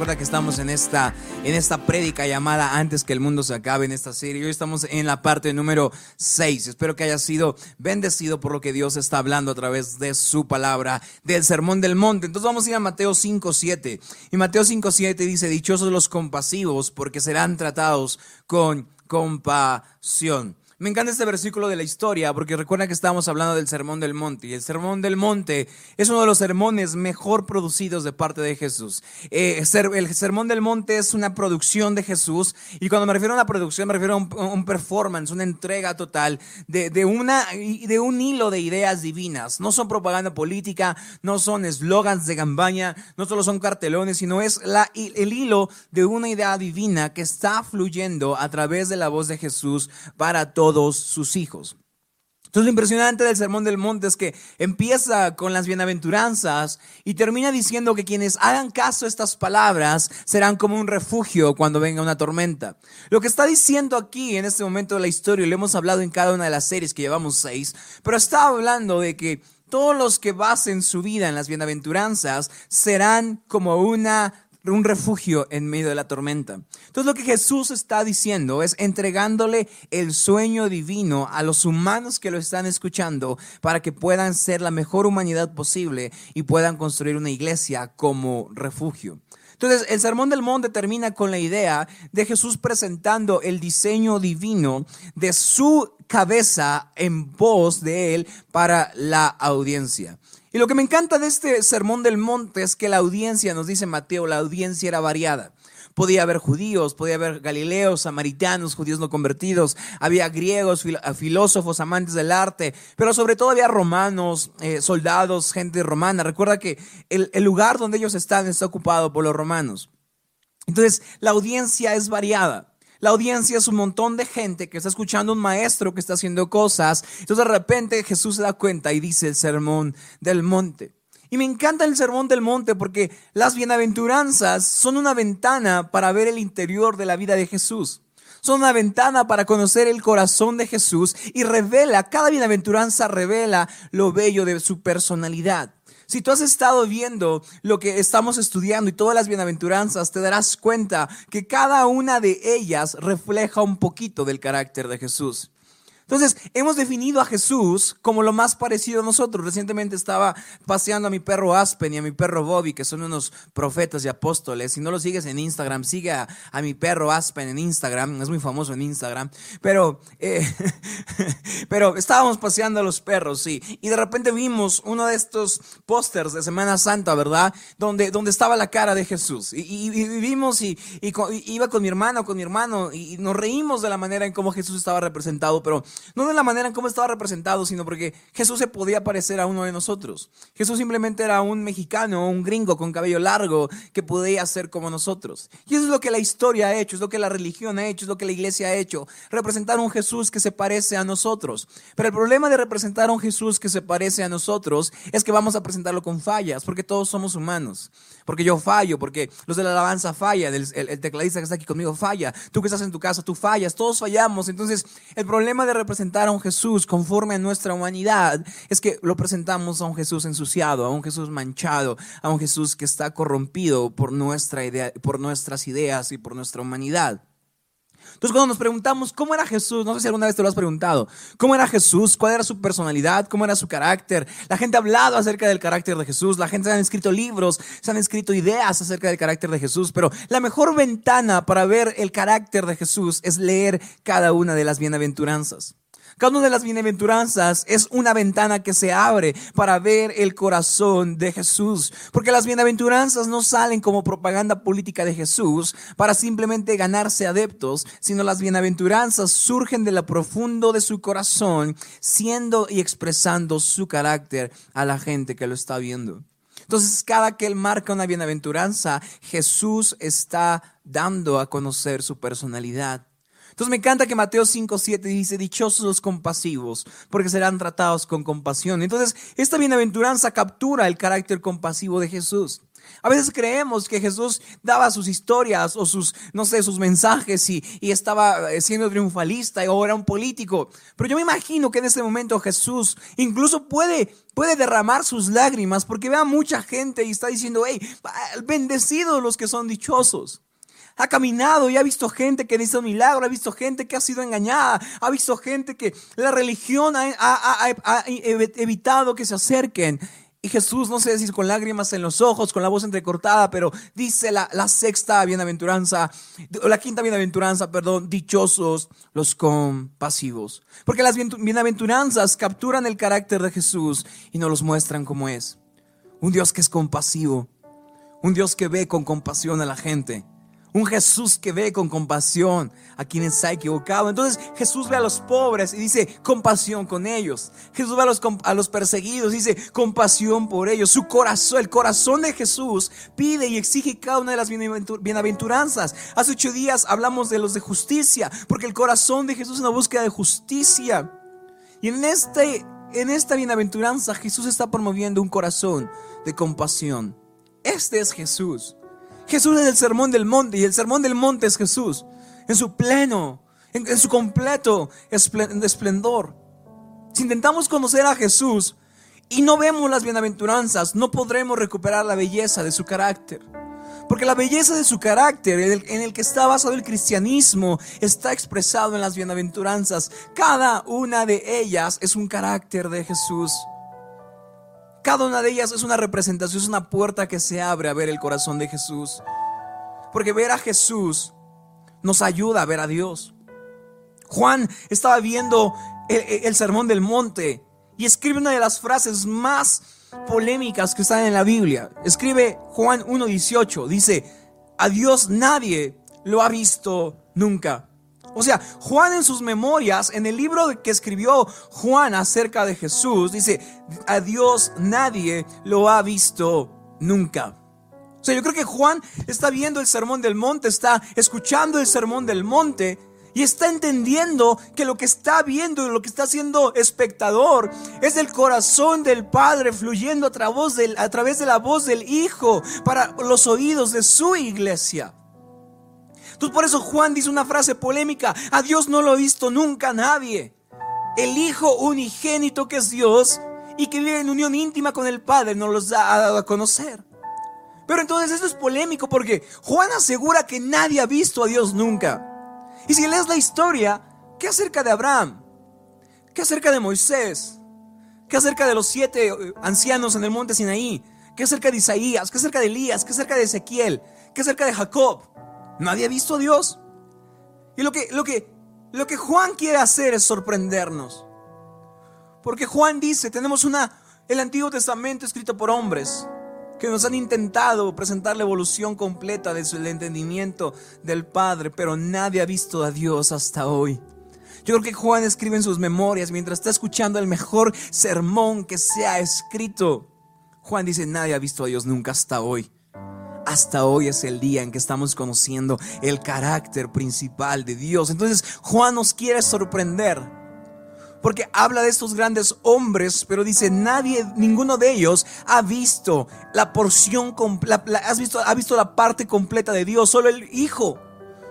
Recuerda que estamos en esta, en esta prédica llamada Antes que el mundo se acabe en esta serie. Hoy estamos en la parte número 6. Espero que haya sido bendecido por lo que Dios está hablando a través de su palabra, del sermón del monte. Entonces vamos a ir a Mateo 5.7. Y Mateo 5.7 dice, dichosos los compasivos porque serán tratados con compasión. Me encanta este versículo de la historia porque recuerda que estábamos hablando del Sermón del Monte y el Sermón del Monte es uno de los sermones mejor producidos de parte de Jesús. Eh, el Sermón del Monte es una producción de Jesús y cuando me refiero a una producción me refiero a un, performance, una entrega total de, una, de un hilo de ideas divinas. No son propaganda política, no son eslogans de campaña, no solo son cartelones, sino es la, el hilo de una idea divina que está fluyendo a través de la voz de Jesús para todos todos sus hijos. Entonces lo impresionante del Sermón del Monte es que empieza con las bienaventuranzas y termina diciendo que quienes hagan caso a estas palabras serán como un refugio cuando venga una tormenta. Lo que está diciendo aquí en este momento de la historia, y lo hemos hablado en cada una de las series que llevamos seis, pero está hablando de que todos los que basen su vida en las bienaventuranzas serán como una un refugio en medio de la tormenta. Entonces lo que Jesús está diciendo es entregándole el sueño divino a los humanos que lo están escuchando para que puedan ser la mejor humanidad posible y puedan construir una iglesia como refugio. Entonces, el Sermón del Monte termina con la idea de Jesús presentando el diseño divino de su cabeza en voz de él para la audiencia. Y lo que me encanta de este sermón del monte es que la audiencia, nos dice Mateo, la audiencia era variada. Podía haber judíos, podía haber galileos, samaritanos, judíos no convertidos, había griegos, filósofos, amantes del arte, pero sobre todo había romanos, eh, soldados, gente romana. Recuerda que el, el lugar donde ellos están está ocupado por los romanos. Entonces, la audiencia es variada. La audiencia es un montón de gente que está escuchando a un maestro que está haciendo cosas. Entonces de repente Jesús se da cuenta y dice el sermón del monte. Y me encanta el sermón del monte porque las bienaventuranzas son una ventana para ver el interior de la vida de Jesús. Son una ventana para conocer el corazón de Jesús y revela, cada bienaventuranza revela lo bello de su personalidad. Si tú has estado viendo lo que estamos estudiando y todas las bienaventuranzas, te darás cuenta que cada una de ellas refleja un poquito del carácter de Jesús. Entonces, hemos definido a Jesús como lo más parecido a nosotros. Recientemente estaba paseando a mi perro Aspen y a mi perro Bobby, que son unos profetas y apóstoles. Si no lo sigues en Instagram, sigue a, mi perro Aspen en Instagram. Es muy famoso en Instagram. Pero, eh, pero estábamos paseando a los perros, sí. Y de repente vimos uno de estos pósters de Semana Santa, ¿verdad? Donde, donde estaba la cara de Jesús. Y, vimos y, iba con mi hermano, con mi hermano, y nos reímos de la manera en cómo Jesús estaba representado, pero no de la manera en cómo estaba representado, sino porque Jesús se podía parecer a uno de nosotros. Jesús simplemente era un mexicano, un gringo con cabello largo que podía ser como nosotros. Y eso es lo que la historia ha hecho, es lo que la religión ha hecho, es lo que la iglesia ha hecho. Representar un Jesús que se parece a nosotros. Pero el problema de representar a un Jesús que se parece a nosotros es que vamos a presentarlo con fallas, porque todos somos humanos. Porque yo fallo, porque los de la alabanza fallan, el, el tecladista que está aquí conmigo falla, tú que estás en tu casa, tú fallas, todos fallamos. Entonces, el problema de presentar a un Jesús conforme a nuestra humanidad es que lo presentamos a un Jesús ensuciado, a un Jesús manchado, a un Jesús que está corrompido por, nuestra idea, por nuestras ideas y por nuestra humanidad. Entonces cuando nos preguntamos cómo era Jesús, no sé si alguna vez te lo has preguntado, cómo era Jesús, cuál era su personalidad, cómo era su carácter. La gente ha hablado acerca del carácter de Jesús, la gente se han escrito libros, se han escrito ideas acerca del carácter de Jesús, pero la mejor ventana para ver el carácter de Jesús es leer cada una de las bienaventuranzas. Cada una de las bienaventuranzas es una ventana que se abre para ver el corazón de Jesús. Porque las bienaventuranzas no salen como propaganda política de Jesús para simplemente ganarse adeptos, sino las bienaventuranzas surgen de lo profundo de su corazón, siendo y expresando su carácter a la gente que lo está viendo. Entonces, cada que Él marca una bienaventuranza, Jesús está dando a conocer su personalidad. Entonces me encanta que Mateo 5, 7 dice, dichosos los compasivos, porque serán tratados con compasión. Entonces, esta bienaventuranza captura el carácter compasivo de Jesús. A veces creemos que Jesús daba sus historias o sus, no sé, sus mensajes y, y, estaba eh, siendo triunfalista o era un político. Pero yo me imagino que en ese momento Jesús incluso puede, puede derramar sus lágrimas porque ve a mucha gente y está diciendo, hey, bendecidos los que son dichosos. Ha caminado y ha visto gente que un milagro, ha visto gente que ha sido engañada, ha visto gente que la religión ha, evitado que se acerquen. Y Jesús, no sé si con lágrimas en los ojos, con la voz entrecortada, pero dice la, sexta bienaventuranza, la quinta bienaventuranza, perdón, dichosos los compasivos. Porque las bienaventuranzas capturan el carácter de Jesús y nos los muestran como es. Un Dios que es compasivo, un Dios que ve con compasión a la gente, un Jesús que ve con compasión a quienes se ha equivocado. Entonces Jesús ve a los pobres y dice compasión con ellos. Jesús ve a los, a los perseguidos y dice compasión por ellos. Su corazón, el corazón de Jesús pide y exige cada una de las bienaventuranzas. Hace ocho días hablamos de los de justicia, porque el corazón de Jesús es una búsqueda de justicia. Y en, este, en esta bienaventuranza Jesús está promoviendo un corazón de compasión. Este es Jesús. Jesús es el sermón del monte y el sermón del monte es Jesús en su pleno, en, su completo esplendor. Si intentamos conocer a Jesús y no vemos las bienaventuranzas, no podremos recuperar la belleza de su carácter. Porque la belleza de su carácter, en el, en el, que está basado el cristianismo, está expresado en las bienaventuranzas. Cada una de ellas es un carácter de Jesús. Cada una de ellas es una representación, es una puerta que se abre a ver el corazón de Jesús. Porque ver a Jesús nos ayuda a ver a Dios. Juan estaba viendo el, sermón del monte y escribe una de las frases más polémicas que están en la Biblia. Escribe Juan 1.18, dice, a Dios nadie lo ha visto nunca. O sea, Juan en sus memorias, en el libro que escribió Juan acerca de Jesús, dice, a Dios nadie lo ha visto nunca. O sea, yo creo que Juan está viendo el sermón del monte, está escuchando el sermón del monte y está entendiendo que lo que está viendo y lo que está haciendo espectador es el corazón del Padre fluyendo a través de la voz del Hijo para los oídos de su iglesia. Entonces por eso Juan dice una frase polémica, a Dios no lo ha visto nunca nadie. El Hijo unigénito que es Dios y que vive en unión íntima con el Padre nos los ha dado a conocer. Pero entonces esto es polémico porque Juan asegura que nadie ha visto a Dios nunca. Y si lees la historia, ¿qué acerca de Abraham? ¿Qué acerca de Moisés? ¿Qué acerca de los siete eh, ancianos en el monte Sinaí? ¿Qué acerca de Isaías? ¿Qué acerca de Elías? ¿Qué acerca de Ezequiel? ¿Qué acerca de Jacob? Nadie ha visto a Dios. Y lo que, lo que, lo que Juan quiere hacer es sorprendernos. Porque Juan dice, tenemos una, el Antiguo Testamento escrito por hombres que nos han intentado presentar la evolución completa del entendimiento del Padre, pero nadie ha visto a Dios hasta hoy. Yo creo que Juan escribe en sus memorias mientras está escuchando el mejor sermón que se ha escrito. Juan dice, nadie ha visto a Dios nunca hasta hoy. Hasta hoy es el día en que estamos conociendo el carácter principal de Dios. Entonces Juan nos quiere sorprender. Porque habla de estos grandes hombres, pero dice, nadie, ninguno de ellos ha visto la porción, has visto, ha visto la parte completa de Dios. Solo el Hijo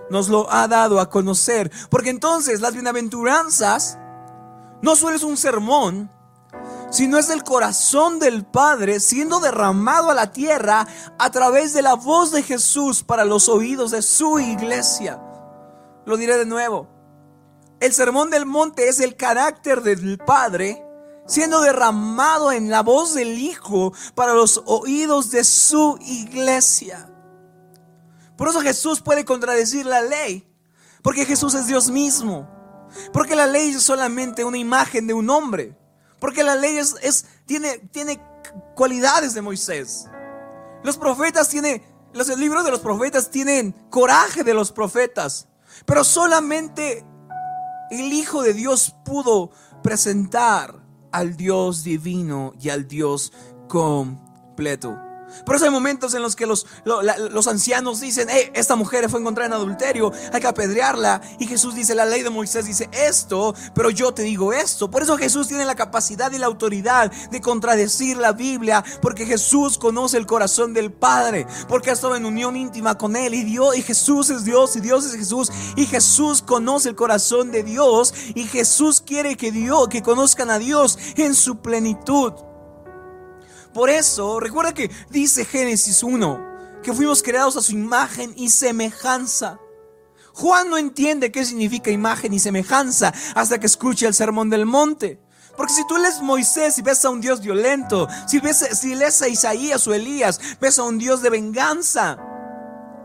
nos lo ha dado a conocer. Porque entonces las bienaventuranzas no solo es un sermón, sino es el corazón del Padre siendo derramado a la tierra a través de la voz de Jesús para los oídos de su iglesia. Lo diré de nuevo. El sermón del monte es el carácter del Padre siendo derramado en la voz del Hijo para los oídos de su iglesia. Por eso Jesús puede contradecir la ley, porque Jesús es Dios mismo, porque la ley es solamente una imagen de un hombre. Porque la ley es, tiene, tiene cualidades de Moisés. Los profetas tienen, los libros de los profetas tienen coraje de los profetas. Pero solamente el Hijo de Dios pudo presentar al Dios divino y al Dios completo. Por eso hay momentos en los que los, los ancianos dicen, esta mujer fue encontrada en adulterio, hay que apedrearla. Y Jesús dice, la ley de Moisés dice esto, pero yo te digo esto. Por eso Jesús tiene la capacidad y la autoridad de contradecir la Biblia, porque Jesús conoce el corazón del Padre, porque ha estado en unión íntima con Él. Y Dios, y Jesús es Dios, y Dios es Jesús, y Jesús conoce el corazón de Dios, y Jesús quiere que Dios, que conozcan a Dios en su plenitud. Por eso, recuerda que dice Génesis 1, que fuimos creados a su imagen y semejanza. Juan no entiende qué significa imagen y semejanza hasta que escuche el sermón del monte. Porque si tú lees Moisés y ves a un Dios violento, si, ves, si lees a Isaías o Elías, ves a un Dios de venganza.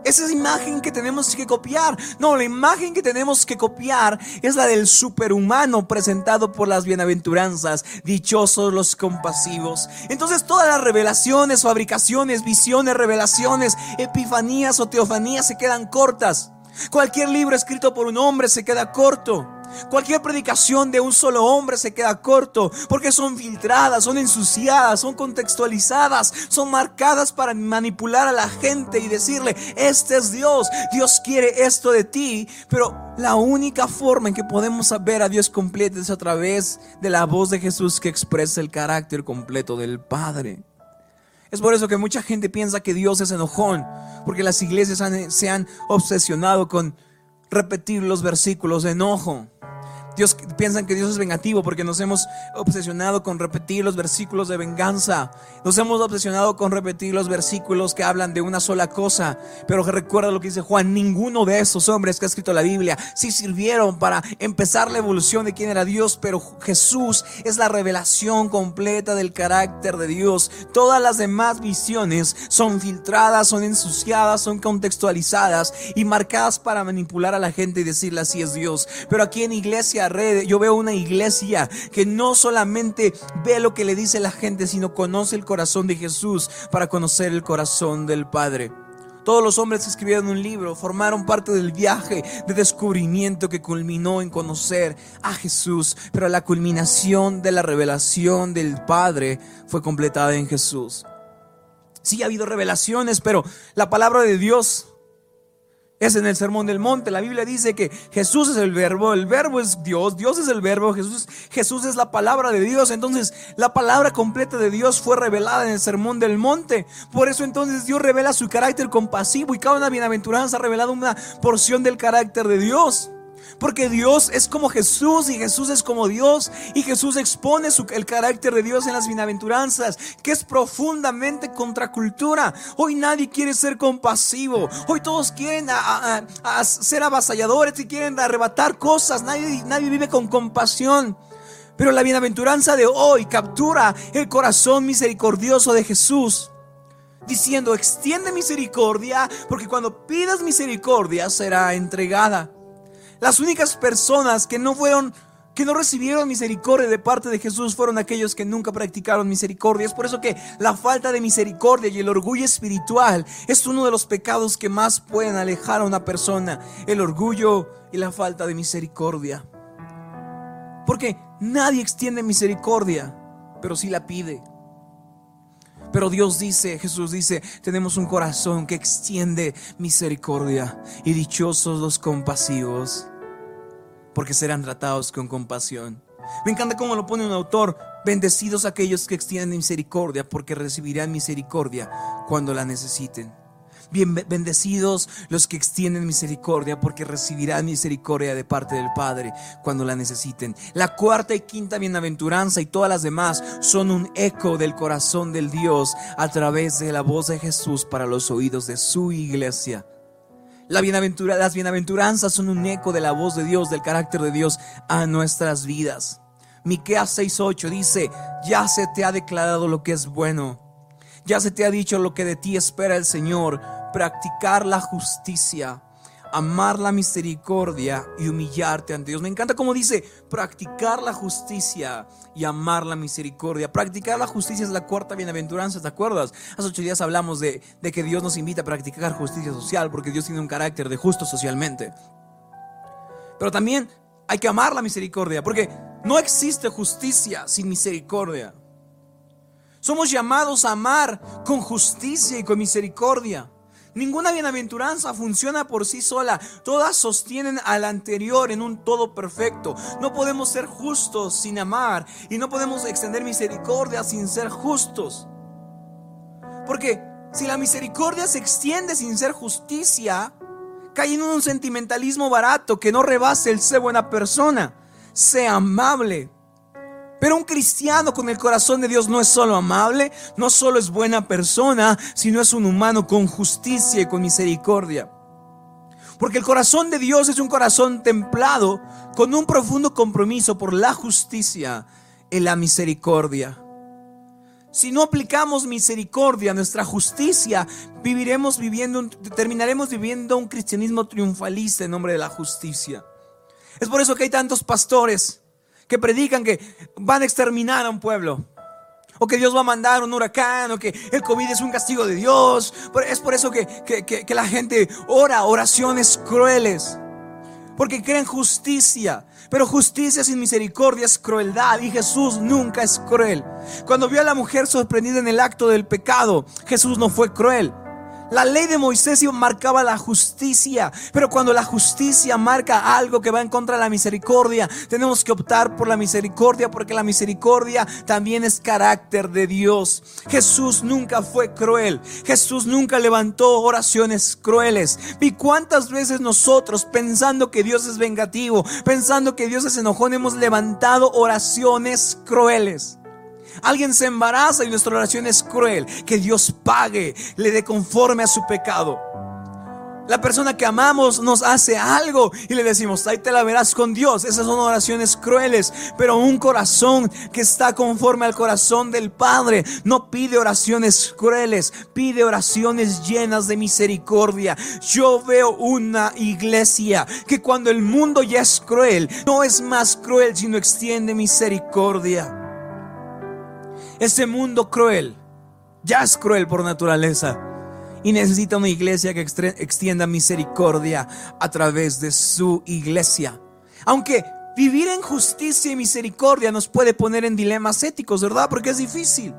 Esa imagen que tenemos que copiar. No, la imagen que tenemos que copiar es la del superhumano presentado por las bienaventuranzas. Dichosos los compasivos. Entonces todas las revelaciones, fabricaciones, visiones, revelaciones, epifanías o teofanías se quedan cortas. Cualquier libro escrito por un hombre se queda corto. Cualquier predicación de un solo hombre se queda corto porque son filtradas, son ensuciadas, son contextualizadas, son marcadas para manipular a la gente y decirle, este es Dios, Dios quiere esto de ti, pero la única forma en que podemos saber a Dios completo es a través de la voz de Jesús que expresa el carácter completo del Padre. Es por eso que mucha gente piensa que Dios es enojón, porque las iglesias se han obsesionado con repetir los versículos de enojo. Dios piensan que Dios es vengativo porque nos hemos obsesionado con repetir los versículos de venganza. Nos hemos obsesionado con repetir los versículos que hablan de una sola cosa. Pero recuerda lo que dice Juan, ninguno de esos hombres que ha escrito la Biblia sí sirvieron para empezar la evolución de quién era Dios, pero Jesús es la revelación completa del carácter de Dios. Todas las demás visiones son filtradas, son ensuciadas, son contextualizadas y marcadas para manipular a la gente y decirle así es Dios. Pero aquí en iglesia yo veo una iglesia que no solamente ve lo que le dice la gente, sino conoce el corazón de Jesús para conocer el corazón del Padre. Todos los hombres que escribieron un libro formaron parte del viaje de descubrimiento que culminó en conocer a Jesús, pero la culminación de la revelación del Padre fue completada en Jesús. Sí ha habido revelaciones, pero la palabra de Dios es en el Sermón del Monte. La Biblia dice que Jesús es el verbo, el verbo es Dios, Dios es el verbo, Jesús, Jesús es la palabra de Dios. Entonces la palabra completa de Dios fue revelada en el Sermón del Monte. Por eso entonces Dios revela su carácter compasivo y cada una bienaventuranza ha revelado una porción del carácter de Dios. Porque Dios es como Jesús y Jesús es como Dios. Y Jesús expone el carácter de Dios en las bienaventuranzas, que es profundamente contracultura. Hoy nadie quiere ser compasivo. Hoy todos quieren ser avasalladores y quieren arrebatar cosas. Nadie, nadie vive con compasión. Pero la bienaventuranza de hoy captura el corazón misericordioso de Jesús diciendo, extiende misericordia, porque cuando pidas misericordia será entregada. Las únicas personas que no fueron que no recibieron misericordia de parte de Jesús fueron aquellos que nunca practicaron misericordia. Es por eso que la falta de misericordia y el orgullo espiritual es uno de los pecados que más pueden alejar a una persona. El orgullo y la falta de misericordia. Porque nadie extiende misericordia, pero sí la pide. Pero Dios dice, Jesús dice, tenemos un corazón que extiende misericordia y dichosos los compasivos, porque serán tratados con compasión. Me encanta cómo lo pone un autor, bendecidos aquellos que extienden misericordia, porque recibirán misericordia cuando la necesiten. Bien bendecidos los que extienden misericordia, porque recibirán misericordia de parte del Padre cuando la necesiten. La cuarta y quinta bienaventuranza y todas las demás son un eco del corazón del Dios a través de la voz de Jesús para los oídos de su iglesia. Las bienaventuranzas son un eco de la voz de Dios, del carácter de Dios a nuestras vidas. Miqueas 6:8 dice, "Ya se te ha declarado lo que es bueno. Ya se te ha dicho lo que de ti espera el Señor, practicar la justicia, amar la misericordia y humillarte ante Dios. Me encanta como dice, practicar la justicia y amar la misericordia. Practicar la justicia es la cuarta bienaventuranza, ¿te acuerdas? Hace ocho días hablamos de, de que Dios nos invita a practicar justicia social porque Dios tiene un carácter de justo socialmente. Pero también hay que amar la misericordia porque no existe justicia sin misericordia. Somos llamados a amar con justicia y con misericordia. Ninguna bienaventuranza funciona por sí sola. Todas sostienen al anterior en un todo perfecto. No podemos ser justos sin amar y no podemos extender misericordia sin ser justos. Porque si la misericordia se extiende sin ser justicia, cae en un sentimentalismo barato que no rebase el ser buena persona. Sea amable, pero un cristiano con el corazón de Dios no es solo amable, no solo es buena persona, sino es un humano con justicia y con misericordia. Porque el corazón de Dios es un corazón templado con un profundo compromiso por la justicia y la misericordia. Si no aplicamos misericordia a nuestra justicia, viviremos viviendo, terminaremos viviendo un cristianismo triunfalista en nombre de la justicia. Es por eso que hay tantos pastores que predican que van a exterminar a un pueblo. O que Dios va a mandar un huracán, o que el COVID es un castigo de Dios. Es por eso que, que la gente ora oraciones crueles. Porque creen justicia. Pero justicia sin misericordia es crueldad y Jesús nunca es cruel. Cuando vio a la mujer sorprendida en el acto del pecado, Jesús no fue cruel. La ley de Moisés marcaba la justicia, pero cuando la justicia marca algo que va en contra de la misericordia, tenemos que optar por la misericordia porque la misericordia también es carácter de Dios. Jesús nunca fue cruel, Jesús nunca levantó oraciones crueles. ¿Y cuántas veces nosotros pensando que Dios es vengativo, pensando que Dios es enojón, hemos levantado oraciones crueles? Alguien se embaraza y nuestra oración es cruel. Que Dios pague, le dé conforme a su pecado. La persona que amamos nos hace algo y le decimos, ahí te la verás con Dios. Esas son oraciones crueles, pero un corazón que está conforme al corazón del Padre no pide oraciones crueles, pide oraciones llenas de misericordia. Yo veo una iglesia que cuando el mundo ya es cruel, no es más cruel, sino extiende misericordia. Ese mundo cruel ya es cruel por naturaleza y necesita una iglesia que extienda misericordia a través de su iglesia. Aunque vivir en justicia y misericordia nos puede poner en dilemas éticos, ¿verdad? Porque es difícil.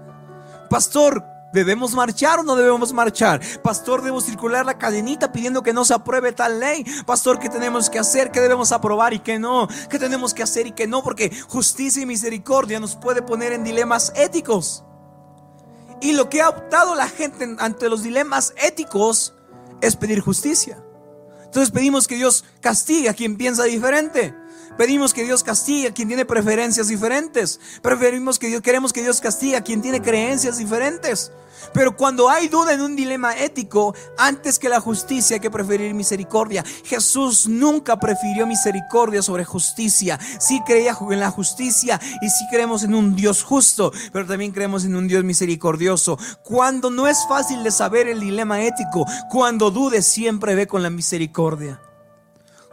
Pastor, ¿Debemos marchar o no debemos marchar? Pastor, debo circular la cadenita pidiendo que no se apruebe tal ley. Pastor, ¿qué tenemos que hacer? ¿Qué debemos aprobar y qué no? ¿Qué tenemos que hacer y qué no? Porque justicia y misericordia nos puede poner en dilemas éticos. Y lo que ha optado la gente ante los dilemas éticos es pedir justicia. Entonces pedimos que Dios castigue a quien piensa diferente. Pedimos que Dios castigue a quien tiene preferencias diferentes. Preferimos que Dios, queremos que Dios castigue a quien tiene creencias diferentes. Pero cuando hay duda en un dilema ético, antes que la justicia hay que preferir misericordia. Jesús nunca prefirió misericordia sobre justicia. Sí creía en la justicia y sí creemos en un Dios justo, pero también creemos en un Dios misericordioso. Cuando no es fácil de saber el dilema ético, cuando dude siempre ve con la misericordia.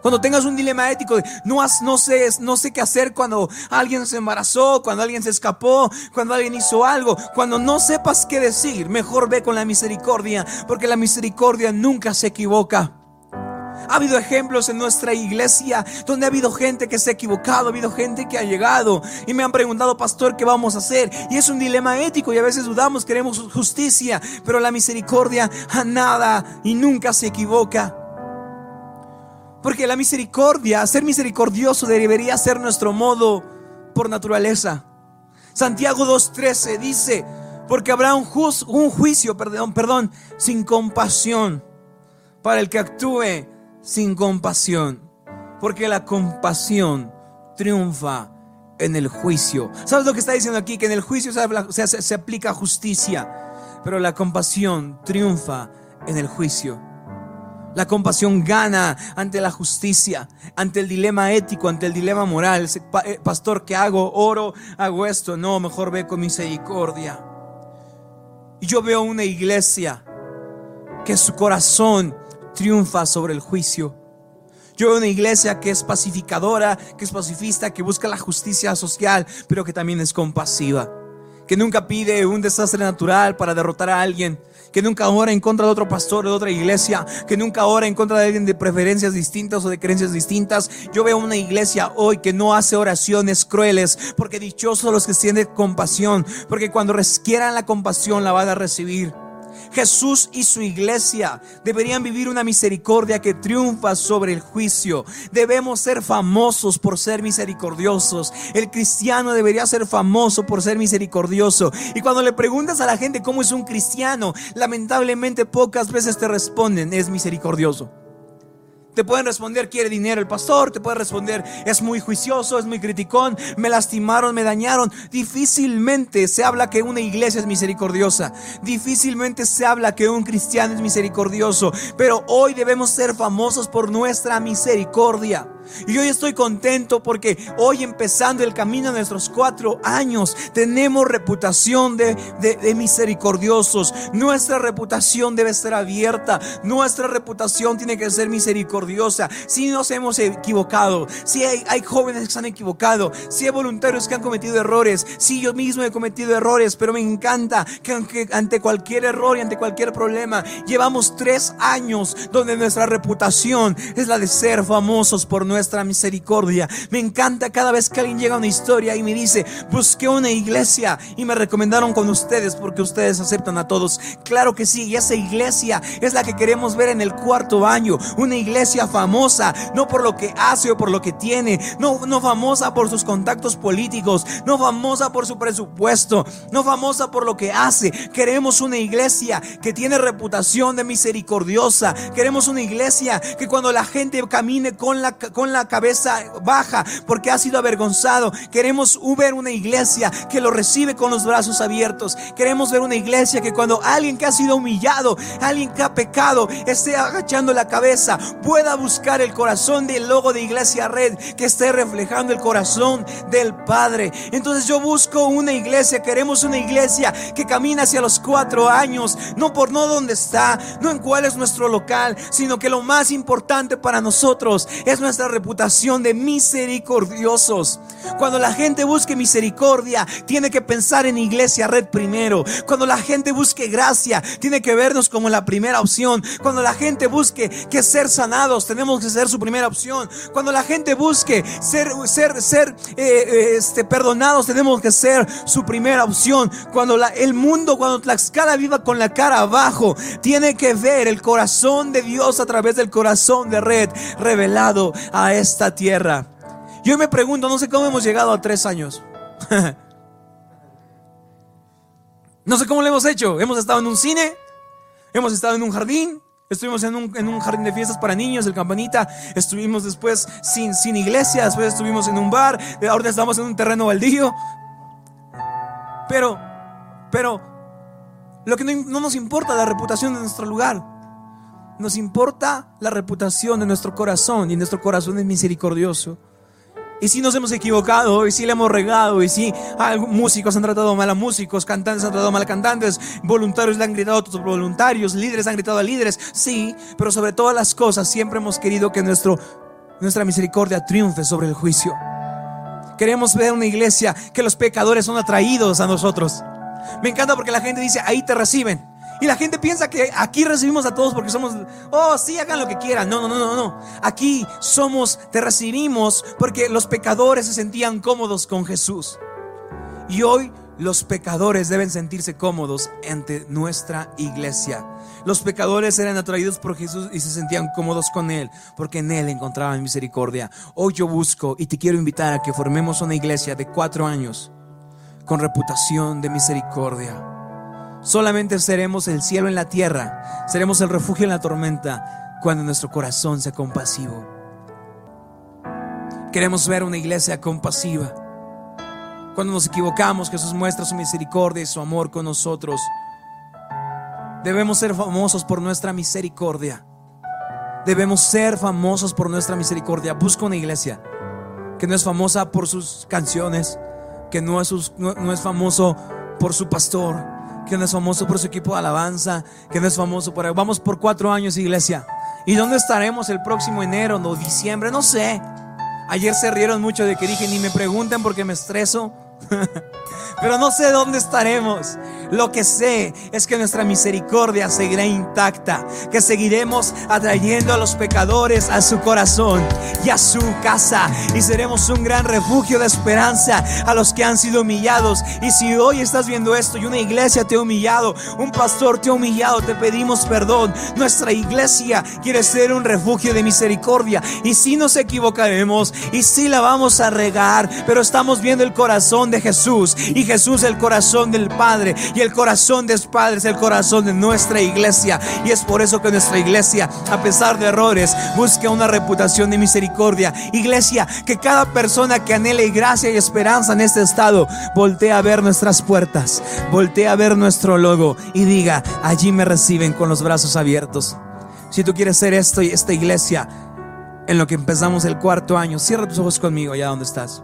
Cuando tengas un dilema ético no, no, sé, no sé qué hacer cuando alguien se embarazó, cuando alguien se escapó, cuando alguien hizo algo, cuando no sepas qué decir, mejor ve con la misericordia, porque la misericordia nunca se equivoca. Ha habido ejemplos en nuestra iglesia donde ha habido gente que se ha equivocado, ha habido gente que ha llegado y me han preguntado, pastor, ¿qué vamos a hacer? Y es un dilema ético y a veces dudamos, queremos justicia, pero la misericordia a nada y nunca se equivoca. Porque la misericordia, ser misericordioso debería ser nuestro modo por naturaleza. Santiago 2.13 dice, porque habrá un, juicio, perdón, perdón, sin compasión para el que actúe sin compasión. Porque la compasión triunfa en el juicio. ¿Sabes lo que está diciendo aquí? Que en el juicio se aplica justicia, pero la compasión triunfa en el juicio. La compasión gana ante la justicia, ante el dilema ético, ante el dilema moral. Eh, pastor, ¿qué hago? Oro, hago esto. No, mejor ve con misericordia. Y yo veo una iglesia que su corazón triunfa sobre el juicio. Yo veo una iglesia que es pacificadora, que es pacifista, que busca la justicia social, pero que también es compasiva que nunca pide un desastre natural para derrotar a alguien, que nunca ora en contra de otro pastor de otra iglesia, que nunca ora en contra de alguien de preferencias distintas o de creencias distintas. Yo veo una iglesia hoy que no hace oraciones crueles, porque dichosos los que tienen compasión, porque cuando requieran la compasión la van a recibir. Jesús y su iglesia deberían vivir una misericordia que triunfa sobre el juicio. Debemos ser famosos por ser misericordiosos. El cristiano debería ser famoso por ser misericordioso. Y cuando le preguntas a la gente cómo es un cristiano, lamentablemente pocas veces te responden, es misericordioso. Te pueden responder, quiere dinero el pastor. Te puede responder, es muy juicioso, es muy criticón. Me lastimaron, me dañaron. Difícilmente se habla que una iglesia es misericordiosa. Difícilmente se habla que un cristiano es misericordioso. Pero hoy debemos ser famosos por nuestra misericordia. Y hoy estoy contento porque hoy empezando el camino de nuestros cuatro años, tenemos reputación de, misericordiosos. Nuestra reputación debe ser abierta. Nuestra reputación tiene que ser misericordiosa. Si nos hemos equivocado, si hay, hay jóvenes que se han equivocado, si hay voluntarios que han cometido errores, si yo mismo he cometido errores, pero me encanta que ante cualquier error y ante cualquier problema, llevamos tres años donde nuestra reputación es la de ser famosos por nuestra misericordia. Me encanta cada vez que alguien llega a una historia y me dice, busqué una iglesia y me recomendaron con ustedes porque ustedes aceptan a todos. Claro que sí, y esa iglesia es la que queremos ver en el cuarto año. Una iglesia famosa, no por lo que hace o por lo que tiene, no, no famosa por sus contactos políticos, no famosa por su presupuesto, no famosa por lo que hace. Queremos una iglesia que tiene reputación de misericordiosa. Queremos una iglesia que cuando la gente camine con la, con la cabeza baja porque ha sido avergonzado. Queremos ver una iglesia que lo recibe con los brazos abiertos. Queremos ver una iglesia que cuando alguien que ha sido humillado, alguien que ha pecado, esté agachando la cabeza, pueda buscar el corazón del logo de Iglesia Red que esté reflejando el corazón del Padre. Entonces yo busco una iglesia, queremos una iglesia que camina hacia los cuatro años, no por no donde está, no en cuál es nuestro local, sino que lo más importante para nosotros es nuestra reputación de misericordiosos. Cuando la gente busque misericordia, tiene que pensar en Iglesia Red primero. Cuando la gente busque gracia, tiene que vernos como la primera opción. Cuando la gente busque que ser sanados, tenemos que ser su primera opción. Cuando la gente busque ser, ser, ser eh, eh, este, perdonados, tenemos que ser su primera opción. Cuando la, el mundo, cuando la escala viva con la cara abajo, tiene que ver el corazón de Dios a través del corazón de red revelado a esta tierra. Yo me pregunto, no sé cómo hemos llegado a tres años. no sé cómo lo hemos hecho. Hemos estado en un cine, hemos estado en un jardín, Estuvimos en un, en un, jardín de fiestas para niños, el Campanita. Estuvimos después sin, sin iglesia. Después estuvimos en un bar. Ahora estamos en un terreno baldío. Pero, pero, lo que no, no nos importa la reputación de nuestro lugar. Nos importa la reputación de nuestro corazón y nuestro corazón es misericordioso. Y si nos hemos equivocado, y si le hemos regado, y si músicos han tratado mal a músicos, cantantes han tratado mal a cantantes, voluntarios le han gritado a otros voluntarios, líderes han gritado a líderes, sí, pero sobre todas las cosas siempre hemos querido que nuestro, nuestra misericordia triunfe sobre el juicio. Queremos ver una iglesia que los pecadores son atraídos a nosotros. Me encanta porque la gente dice, ahí te reciben. Y la gente piensa que aquí recibimos a todos porque somos, oh, sí, hagan lo que quieran. No, no, no, no, no. Aquí somos, te recibimos porque los pecadores se sentían cómodos con Jesús. Y hoy los pecadores deben sentirse cómodos ante nuestra iglesia. Los pecadores eran atraídos por Jesús y se sentían cómodos con Él, porque en Él encontraban misericordia. Hoy yo busco y te quiero invitar a que formemos una iglesia de cuatro años con reputación de misericordia Solamente seremos el cielo en la tierra, seremos el refugio en la tormenta cuando nuestro corazón sea compasivo. Queremos ver una iglesia compasiva. Cuando nos equivocamos, Jesús muestra su misericordia y su amor con nosotros. Debemos ser famosos por nuestra misericordia. Debemos ser famosos por nuestra misericordia. Busca una iglesia que no es famosa por sus canciones, que no es, no es famoso por su pastor, que no es famoso por su equipo de alabanza, que no es famoso por... Vamos por cuatro años, iglesia. ¿Y dónde estaremos el próximo enero o diciembre? No sé. Ayer se rieron mucho de que dije, ni me pregunten porque me estreso. pero no sé dónde estaremos. Lo que sé es que nuestra misericordia seguirá intacta, que seguiremos atrayendo a los pecadores a su corazón y a su casa y seremos un gran refugio de esperanza a los que han sido humillados. Y si hoy estás viendo esto y una iglesia te ha humillado, un pastor te ha humillado, te pedimos perdón. Nuestra iglesia quiere ser un refugio de misericordia y si nos equivocaremos y si la vamos a regar, pero estamos viendo el corazón de Jesús y Jesús el corazón del Padre y el corazón de los padres, el corazón de nuestra iglesia. Y es por eso que nuestra iglesia, a pesar de errores, busca una reputación de misericordia. Iglesia, que cada persona que anhele gracia y esperanza en este estado, voltee a ver nuestras puertas, voltee a ver nuestro logo y diga, allí me reciben con los brazos abiertos. Si tú quieres ser esto y esta iglesia, en lo que empezamos el cuarto año, cierra tus ojos conmigo allá donde estás.